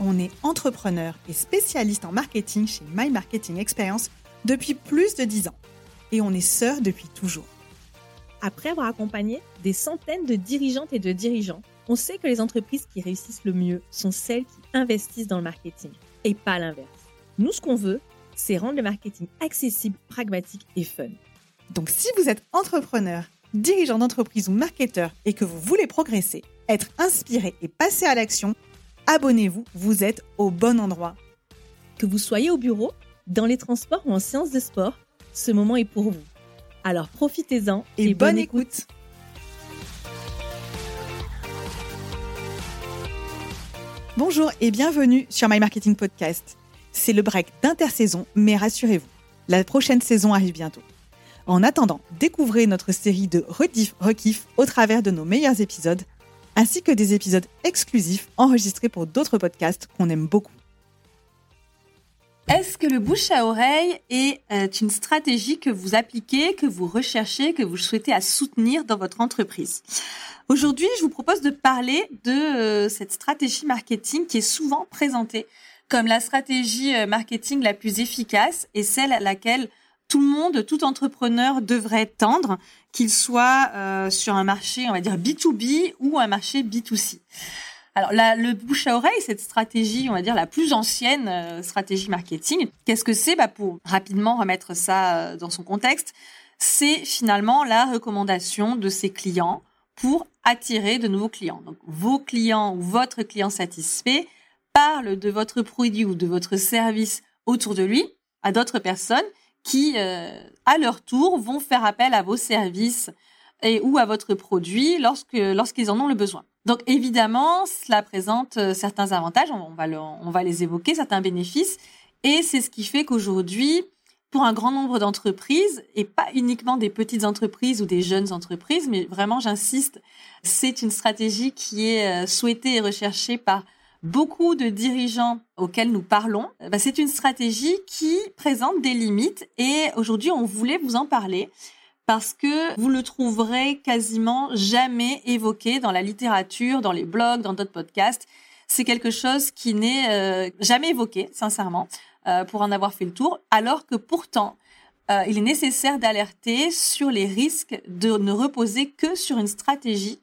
on est entrepreneur et spécialiste en marketing chez My Marketing Experience depuis plus de 10 ans. Et on est sœurs depuis toujours. Après avoir accompagné des centaines de dirigeantes et de dirigeants, on sait que les entreprises qui réussissent le mieux sont celles qui investissent dans le marketing et pas l'inverse. Nous, ce qu'on veut, c'est rendre le marketing accessible, pragmatique et fun. Donc si vous êtes entrepreneur, dirigeant d'entreprise ou marketeur et que vous voulez progresser, être inspiré et passer à l'action, abonnez-vous, vous êtes au bon endroit. Que vous soyez au bureau, dans les transports ou en séance de sport, ce moment est pour vous. Alors profitez-en et, bonne, écoute. Bonjour et bienvenue sur My Marketing Podcast. C'est le break d'intersaison, mais rassurez-vous, la prochaine saison arrive bientôt. En attendant, découvrez notre série de rediff rekiff au travers de nos meilleurs épisodes, ainsi que des épisodes exclusifs enregistrés pour d'autres podcasts qu'on aime beaucoup. Est-ce que le bouche à oreille est euh, une stratégie que vous appliquez, que vous recherchez, que vous souhaitez à soutenir dans votre entreprise? Aujourd'hui, je vous propose de parler de euh, cette stratégie marketing qui est souvent présentée comme la stratégie euh, marketing la plus efficace et celle à laquelle tout le monde, tout entrepreneur devrait tendre, qu'il soit sur un marché, on va dire B2B ou un marché B2C. Alors, le bouche à oreille, cette stratégie, on va dire la plus ancienne euh, stratégie marketing, qu'est-ce que c'est? Bah, Pour rapidement remettre ça euh, dans son contexte, c'est finalement la recommandation de ses clients pour attirer de nouveaux clients. Donc, vos clients ou votre client satisfait parle de votre produit ou de votre service autour de lui à d'autres personnes qui, euh, à leur tour, vont faire appel à vos services et ou à votre produit lorsqu'ils en ont le besoin. Donc évidemment, cela présente euh, certains avantages, on va, on va les évoquer, certains bénéfices, et c'est ce qui fait qu'aujourd'hui, pour un grand nombre d'entreprises, et pas uniquement des petites entreprises ou des jeunes entreprises, mais vraiment j'insiste, c'est une stratégie qui est euh, souhaitée et recherchée par beaucoup de dirigeants auxquels nous parlons. Bah, c'est une stratégie qui présente des limites et aujourd'hui on voulait vous en parler parce que vous le trouverez quasiment jamais évoqué dans la littérature, dans les blogs, dans d'autres podcasts. C'est quelque chose qui n'est euh, jamais évoqué, sincèrement, euh, pour en avoir fait le tour, alors que pourtant, euh, il est nécessaire d'alerter sur les risques de ne reposer que sur une stratégie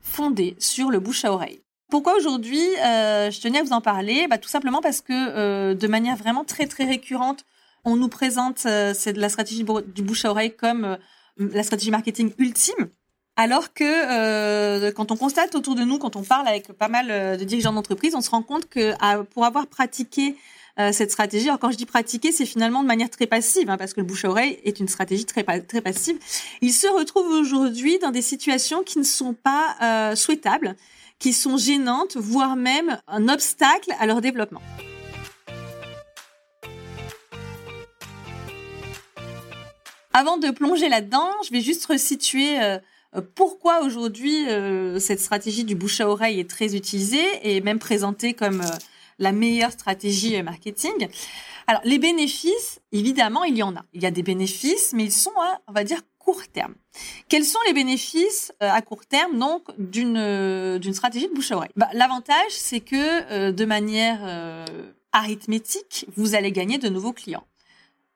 fondée sur le bouche à oreille. Pourquoi aujourd'hui je tenais à vous en parler? Bah, Tout simplement parce que de manière vraiment très très récurrente, on nous présente c'est la stratégie du bouche à oreille comme la stratégie marketing ultime. Alors que euh, quand on constate autour de nous, quand on parle avec pas mal euh, de dirigeants d'entreprise, on se rend compte que pour avoir pratiqué euh, cette stratégie, alors quand je dis pratiquer, c'est finalement de manière très passive, hein, parce que le bouche à oreille est une stratégie très très passive. Ils se retrouvent aujourd'hui dans des situations qui ne sont pas souhaitables, qui sont gênantes, voire même un obstacle à leur développement. Avant de plonger là-dedans, je vais juste resituer euh, euh, pourquoi aujourd'hui euh, cette stratégie du bouche à oreille est très utilisée et même présentée comme la meilleure stratégie marketing. Alors les bénéfices, évidemment, il y en a. Il y a des bénéfices, mais ils sont à, on va dire, court terme. Quels sont les bénéfices à court terme donc d'une d'une stratégie de bouche à oreille? Bah, L'avantage, c'est que de manière arithmétique, vous allez gagner de nouveaux clients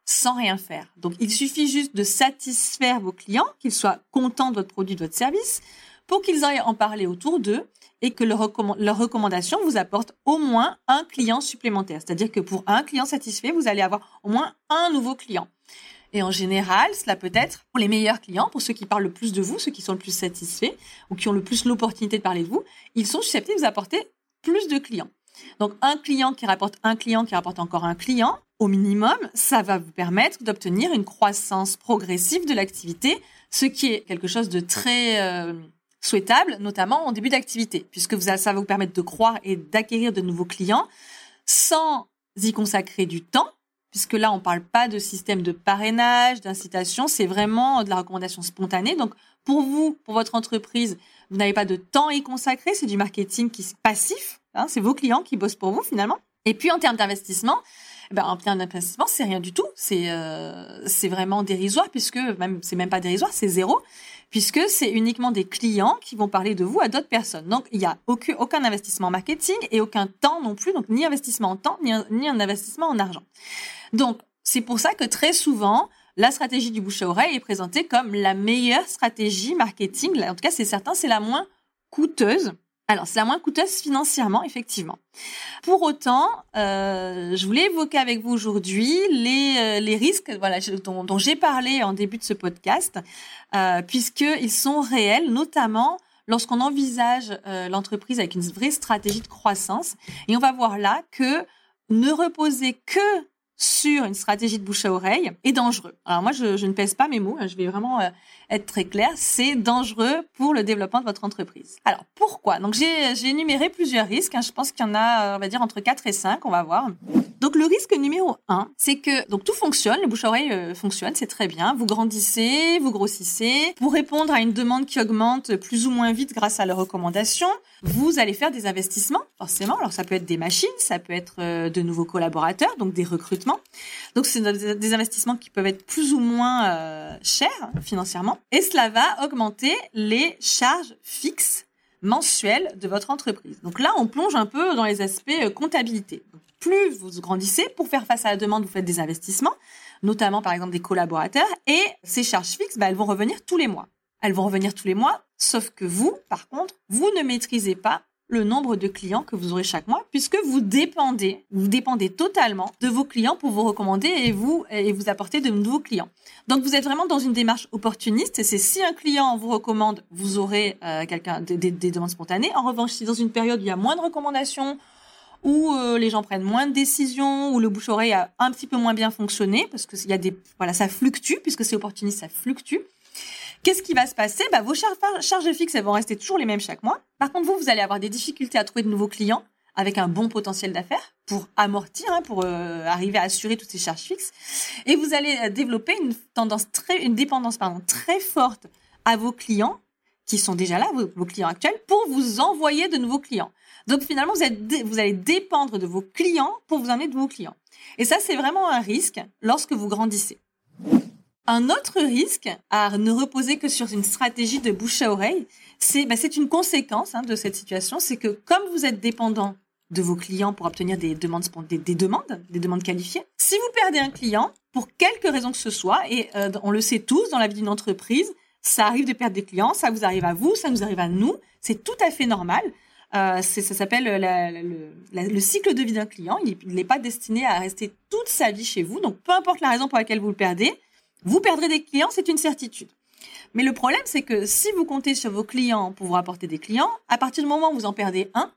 sans rien faire. Donc, il suffit juste de satisfaire vos clients, qu'ils soient contents de votre produit, de votre service, pour qu'ils aillent en parler autour d'eux et que leur, recommandation vous apporte au moins un client supplémentaire. C'est-à-dire que pour un client satisfait, vous allez avoir au moins un nouveau client. Et en général, cela peut être pour les meilleurs clients, pour ceux qui parlent le plus de vous, ceux qui sont le plus satisfaits ou qui ont le plus l'opportunité de parler de vous, ils sont susceptibles de vous apporter plus de clients. Donc, un client qui rapporte un client qui rapporte encore un client, au minimum, ça va vous permettre d'obtenir une croissance progressive de l'activité, ce qui est quelque chose de très euh, souhaitable, notamment en début d'activité, puisque ça va vous permettre de croire et d'acquérir de nouveaux clients sans y consacrer du temps, puisque là, on ne parle pas de système de parrainage, d'incitation, c'est vraiment de la recommandation spontanée. Donc, pour vous, pour votre entreprise, vous n'avez pas de temps à y consacrer, c'est du marketing qui est passif, hein, c'est vos clients qui bossent pour vous finalement. Et puis, en termes d'investissement, eh ben, en termes d'investissement, c'est rien du tout. C'est euh, vraiment dérisoire puisque même c'est même pas dérisoire, c'est zéro, puisque c'est uniquement des clients qui vont parler de vous à d'autres personnes. Donc, il n'y a aucun, aucun investissement marketing et aucun temps non plus, donc ni investissement en temps, ni ni un investissement en argent. Donc, c'est pour ça que très souvent, la stratégie du bouche à oreille est présentée comme la meilleure stratégie marketing. En tout cas, c'est certain, c'est la moins coûteuse. Alors, c'est la moins coûteuse financièrement, effectivement. Pour autant, euh, je voulais évoquer avec vous aujourd'hui les, euh, les risques voilà, dont, j'ai parlé en début de ce podcast, euh, puisqu'ils sont réels, notamment lorsqu'on envisage euh, l'entreprise avec une vraie stratégie de croissance. Et on va voir là que ne reposer que sur une stratégie de bouche à oreille est dangereux. Alors moi, je, ne pèse pas mes mots, hein, je vais vraiment être très clair, c'est dangereux pour le développement de votre entreprise. Alors pourquoi? Donc j'ai énuméré plusieurs risques, hein, je pense qu'il y en a, euh, on va dire, entre 4 et 5, on va voir. Donc le risque numéro 1, c'est que donc tout fonctionne, le bouche à oreille euh, fonctionne, c'est très bien, vous grandissez, vous grossissez, pour répondre à une demande qui augmente plus ou moins vite grâce à leurs recommandations, vous allez faire des investissements, forcément. Alors ça peut être des machines, ça peut être euh, de nouveaux collaborateurs, donc des recrutements. Donc c'est des investissements qui peuvent être plus ou moins chers financièrement. Et cela va augmenter les charges fixes mensuelles de votre entreprise. Donc là, on plonge un peu dans les aspects euh, comptabilité. Plus vous grandissez, pour faire face à la demande, vous faites des investissements, notamment par exemple des collaborateurs, et ces charges fixes, bah, elles vont revenir tous les mois. Elles vont revenir tous les mois, sauf que vous, par contre, vous ne maîtrisez pas le nombre de clients que vous aurez chaque mois, puisque vous dépendez, vous dépendez totalement de vos clients pour vous recommander et vous et vous apporter de nouveaux clients. Donc vous êtes vraiment dans une démarche opportuniste. C'est si un client vous recommande, vous aurez euh, quelqu'un des, des, des demandes spontanées. En revanche, si dans une période où il y a moins de recommandations, où euh, les gens prennent moins de décisions, où le bouche-oreille a un petit peu moins bien fonctionné, parce que y a des voilà ça fluctue puisque c'est opportuniste, ça fluctue. Qu'est-ce qui va se passer? Bah, Vos char charges fixes elles vont rester toujours les mêmes chaque mois. Par contre, vous, vous allez avoir des difficultés à trouver de nouveaux clients avec un bon potentiel d'affaires pour amortir, hein, pour euh, arriver à assurer toutes ces charges fixes. Et vous allez euh, développer une tendance très, une dépendance pardon, très forte à vos clients qui sont déjà là, vos, clients actuels, pour vous envoyer de nouveaux clients. Donc finalement, vous, vous allez dépendre de vos clients pour vous amener de nouveaux clients. Et ça, c'est vraiment un risque lorsque vous grandissez. Un autre risque à ne reposer que sur une stratégie de bouche à oreille, c'est bah, une conséquence hein, de cette situation, c'est que comme vous êtes dépendant de vos clients pour obtenir des demandes, des, des demandes, des demandes qualifiées, si vous perdez un client, pour quelque raison que ce soit, et euh, on le sait tous dans la vie d'une entreprise, ça arrive de perdre des clients, ça vous arrive à vous, ça nous arrive à nous, c'est tout à fait normal. Euh, ça s'appelle le, le, cycle de vie d'un client. Il n'est pas destiné à rester toute sa vie chez vous. Donc, peu importe la raison pour laquelle vous le perdez, vous perdrez des clients, c'est une certitude. Mais le problème, c'est que si vous comptez sur vos clients pour vous rapporter des clients, à partir du moment où vous en perdez un,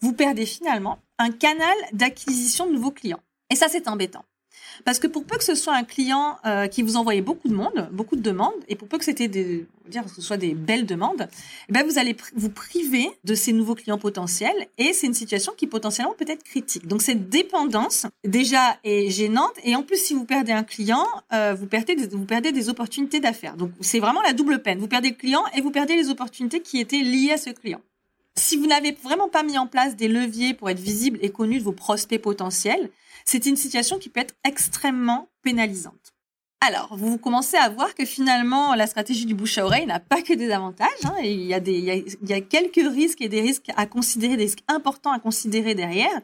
vous perdez finalement un canal d'acquisition de nouveaux clients. Et ça, c'est embêtant. Parce que pour peu que ce soit un client euh, qui vous envoyait beaucoup de monde, beaucoup de demandes, et pour peu que ce soit des belles demandes, eh ben vous allez vous priver de ces nouveaux clients potentiels, et c'est une situation qui potentiellement peut être critique. Donc cette dépendance déjà est gênante, et en plus si vous perdez un client, euh, vous perdez des opportunités d'affaires. Donc c'est vraiment la double peine. Vous perdez le client et vous perdez les opportunités qui étaient liées à ce client. Si vous n'avez vraiment pas mis en place des leviers pour être visible et connu de vos prospects potentiels, c'est une situation qui peut être extrêmement pénalisante. Alors, vous commencez à voir que finalement, la stratégie du bouche à oreille n'a pas que des avantages. Hein, et il, y a quelques risques et des risques à considérer, des risques importants à considérer derrière,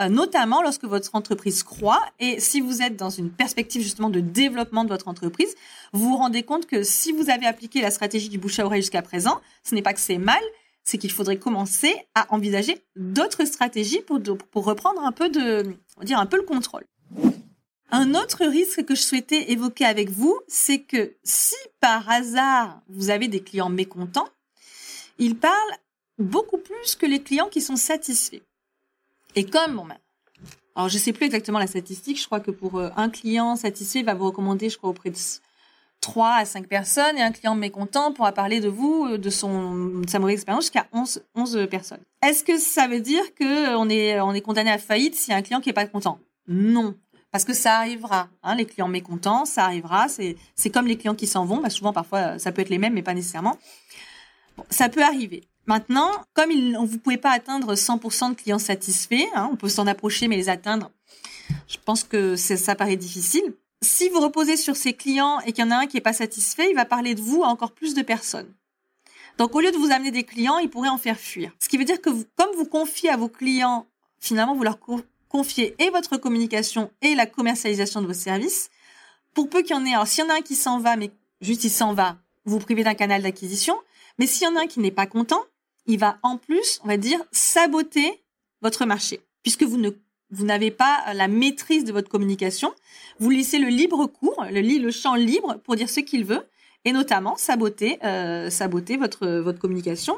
euh, notamment lorsque votre entreprise croît. Et si vous êtes dans une perspective justement de développement de votre entreprise, vous vous rendez compte que si vous avez appliqué la stratégie du bouche à oreille jusqu'à présent, ce n'est pas que c'est mal, c'est qu'il faudrait commencer à envisager d'autres stratégies pour, pour reprendre un peu de, on dire un peu le contrôle. Un autre risque que je souhaitais évoquer avec vous, c'est que si par hasard vous avez des clients mécontents, ils parlent beaucoup plus que les clients qui sont satisfaits. Et comme, bon, ben, alors je sais plus exactement la statistique, je crois que pour euh, un client satisfait, il va vous recommander, je crois, auprès de 3 à 5 personnes et un client mécontent pourra parler de vous, euh, de son sa mauvaise expérience jusqu'à 11, 11 personnes. Est-ce que ça veut dire que on est on est condamné à faillite s'il y a un client qui est pas content? Non. Parce que ça arrivera, hein, les clients mécontents, ça arrivera. C'est comme les clients qui s'en vont. Bah souvent, parfois, ça peut être les mêmes, mais pas nécessairement. Ça peut arriver. Maintenant, comme il, vous pouvez pas atteindre 100% de clients satisfaits, hein, on peut s'en approcher, mais les atteindre, je pense que ça paraît difficile. Si vous reposez sur ces clients et qu'il y en a un qui n'est pas satisfait, il va parler de vous à encore plus de personnes. Donc, au lieu de vous amener des clients, il pourrait en faire fuir. Ce qui veut dire que comme vous confiez à vos clients, finalement, vous leur confiez et votre communication et la commercialisation de vos services. Pour peu qu'il y en ait, alors s'il y en a un qui s'en va, mais juste il s'en va, vous privez d'un canal d'acquisition. Mais s'il y en a un qui n'est pas content, il va en plus, on va dire, saboter votre marché, puisque vous ne vous n'avez pas la maîtrise de votre communication. Vous laissez le libre cours, le, le champ libre pour dire ce qu'il veut et notamment saboter, euh, saboter votre votre communication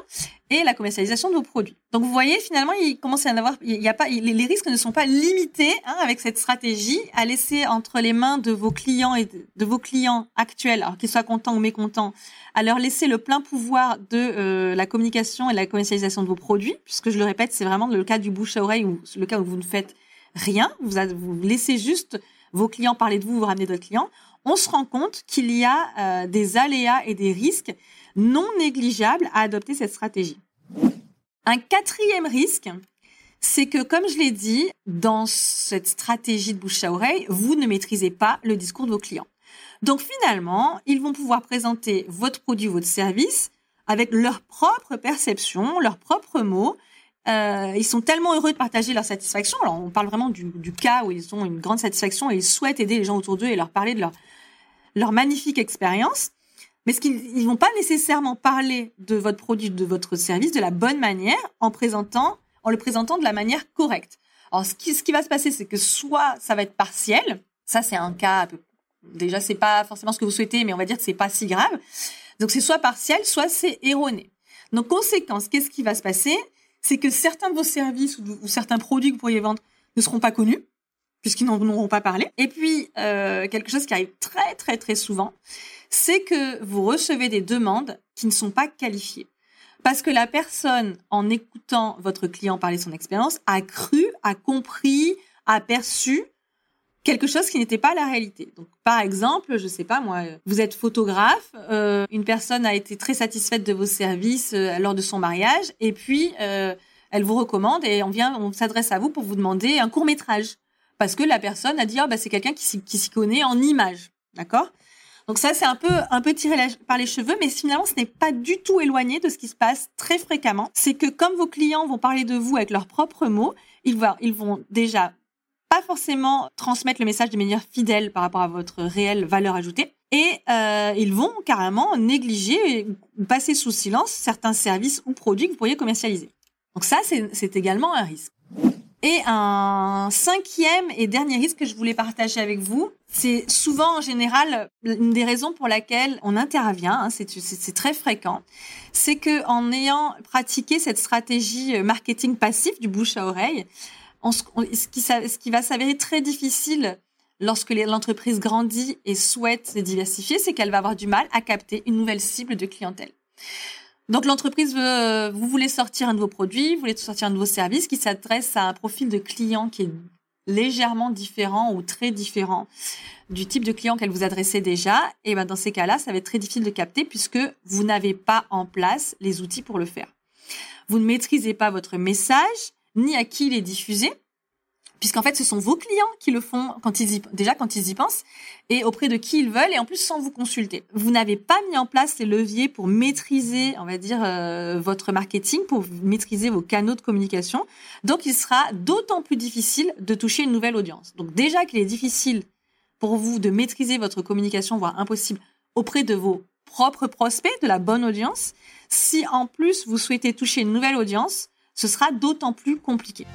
et la commercialisation de vos produits. Donc vous voyez finalement il commence à en avoir, il y a pas les, risques ne sont pas limités hein, avec cette stratégie à laisser entre les mains de vos clients et de, vos clients actuels, qu'ils soient contents ou mécontents, à leur laisser le plein pouvoir de euh, la communication et la commercialisation de vos produits, puisque je le répète c'est vraiment le cas du bouche à oreille ou le cas où vous ne faites rien, vous laissez juste vos clients parler de vous, vous ramenez d'autres clients on se rend compte qu'il y a euh, des aléas et des risques non négligeables à adopter cette stratégie. Un quatrième risque, c'est que, comme je l'ai dit, dans cette stratégie de bouche à oreille, vous ne maîtrisez pas le discours de vos clients. Donc finalement, ils vont pouvoir présenter votre produit votre service avec leur propre perception, leurs propres mots, euh, ils sont tellement heureux de partager leur satisfaction. Alors, on parle vraiment du, cas où ils ont une grande satisfaction et ils souhaitent aider les gens autour d'eux et leur parler de leur, magnifique expérience. Mais ce qu'ils ils vont pas nécessairement parler de votre produit, de votre service de la bonne manière en présentant, en le présentant de la manière correcte. Alors, ce qui, ce qui va se passer, c'est que soit ça va être partiel. Ça, c'est un cas, déjà, c'est pas forcément ce que vous souhaitez, mais on va dire que c'est pas si grave. Donc, c'est soit partiel, soit c'est erroné. Donc, conséquence, qu'est-ce qui va se passer? C'est que certains de vos services ou, certains produits que vous pourriez vendre ne seront pas connus puisqu'ils n'en auront pas parlé. Et puis, euh, quelque chose qui arrive très, très, très souvent, c'est que vous recevez des demandes qui ne sont pas qualifiées. Parce que la personne, en écoutant votre client parler son expérience, a cru, a compris, a perçu quelque chose qui n'était pas la réalité. Donc, par exemple, je sais pas moi, vous êtes photographe, euh, une personne a été très satisfaite de vos services euh, lors de son mariage, et puis euh, elle vous recommande et on vient, on s'adresse à vous pour vous demander un court métrage parce que la personne a dit ah bah c'est quelqu'un qui s'y connaît en images, d'accord? Donc ça, c'est un peu un peu tiré par les cheveux, mais finalement, ce n'est pas du tout éloigné de ce qui se passe très fréquemment. C'est que comme vos clients vont parler de vous avec leurs propres mots, ils vont déjà pas forcément transmettre le message de manière fidèle par rapport à votre réelle valeur ajoutée. Et euh, ils vont carrément négliger passer sous silence certains services ou produits que vous pourriez commercialiser. Donc ça, c'est également un risque. Et un cinquième et dernier risque que je voulais partager avec vous, c'est souvent en général une des raisons pour laquelle on intervient, hein, c'est très fréquent, c'est que en ayant pratiqué cette stratégie marketing passif du bouche à oreille, ce, qui, va s'avérer très difficile lorsque l'entreprise grandit et souhaite se diversifier, c'est qu'elle va avoir du mal à capter une nouvelle cible de clientèle. Donc l'entreprise veut, vous voulez sortir un nouveau produit, vous voulez sortir un nouveau service qui s'adresse à un profil de client qui est légèrement différent ou très différent du type de client qu'elle vous adressait déjà, et ben dans ces cas-là, ça va être très difficile de capter puisque vous n'avez pas en place les outils pour le faire. Vous ne maîtrisez pas votre message, ni à qui il est diffusé, puisqu'en fait, ce sont vos clients qui le font quand ils y, déjà quand ils y pensent et auprès de qui ils veulent et en plus sans vous consulter. Vous n'avez pas mis en place les leviers pour maîtriser, on va dire, euh, votre marketing, pour maîtriser vos canaux de communication. Donc, il sera d'autant plus difficile de toucher une nouvelle audience. Donc, déjà qu'il est difficile pour vous de maîtriser votre communication, voire impossible, auprès de vos propres prospects, de la bonne audience, si en plus vous souhaitez toucher une nouvelle audience, ce sera d'autant plus compliqué.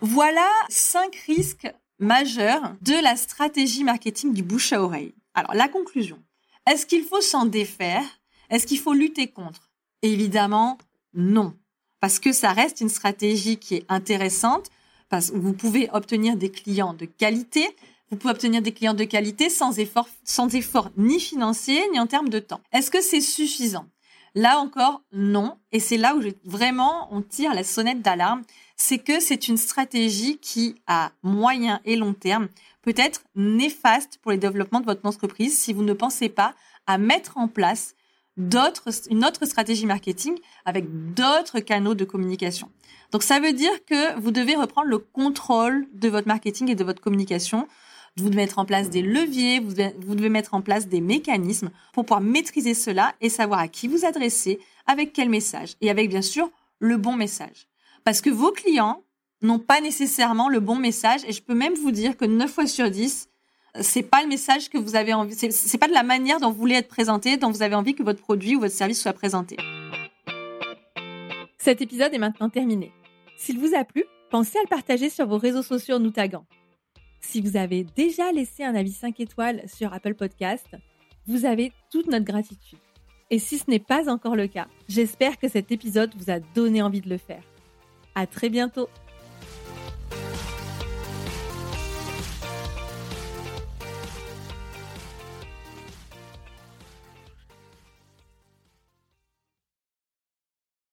Voilà cinq risques majeurs de la stratégie marketing du bouche à oreille. Alors, la conclusion. Est-ce qu'il faut s'en défaire? Est-ce qu'il faut lutter contre? Évidemment, non. Parce que ça reste une stratégie qui est intéressante, parce que vous pouvez obtenir des clients de qualité, vous pouvez obtenir des clients de qualité sans effort, sans effort ni financier ni en termes de temps. Est-ce que c'est suffisant? Là encore, non. Et c'est là où vraiment on tire la sonnette d'alarme. C'est que c'est une stratégie qui, à moyen et long terme, peut être néfaste pour le développement de votre entreprise si vous ne pensez pas à mettre en place une autre stratégie marketing avec d'autres canaux de communication. Donc ça veut dire que vous devez reprendre le contrôle de votre marketing et de votre communication. Vous devez mettre en place des leviers, vous devez, mettre en place des mécanismes pour pouvoir maîtriser cela et savoir à qui vous adresser, avec quel message et avec bien sûr le bon message. Parce que vos clients n'ont pas nécessairement le bon message et je peux même vous dire que 9 fois sur 10, c'est pas le message que vous avez envie, c'est pas de la manière dont vous voulez être présenté, dont vous avez envie que votre produit ou votre service soit présenté. Cet épisode est maintenant terminé. S'il vous a plu, pensez à le partager sur vos réseaux sociaux en nous. Si vous avez déjà laissé un avis 5 étoiles sur Apple Podcast, vous avez toute notre gratitude. Et si ce n'est pas encore le cas, j'espère que cet épisode vous a donné envie de le faire. À très bientôt!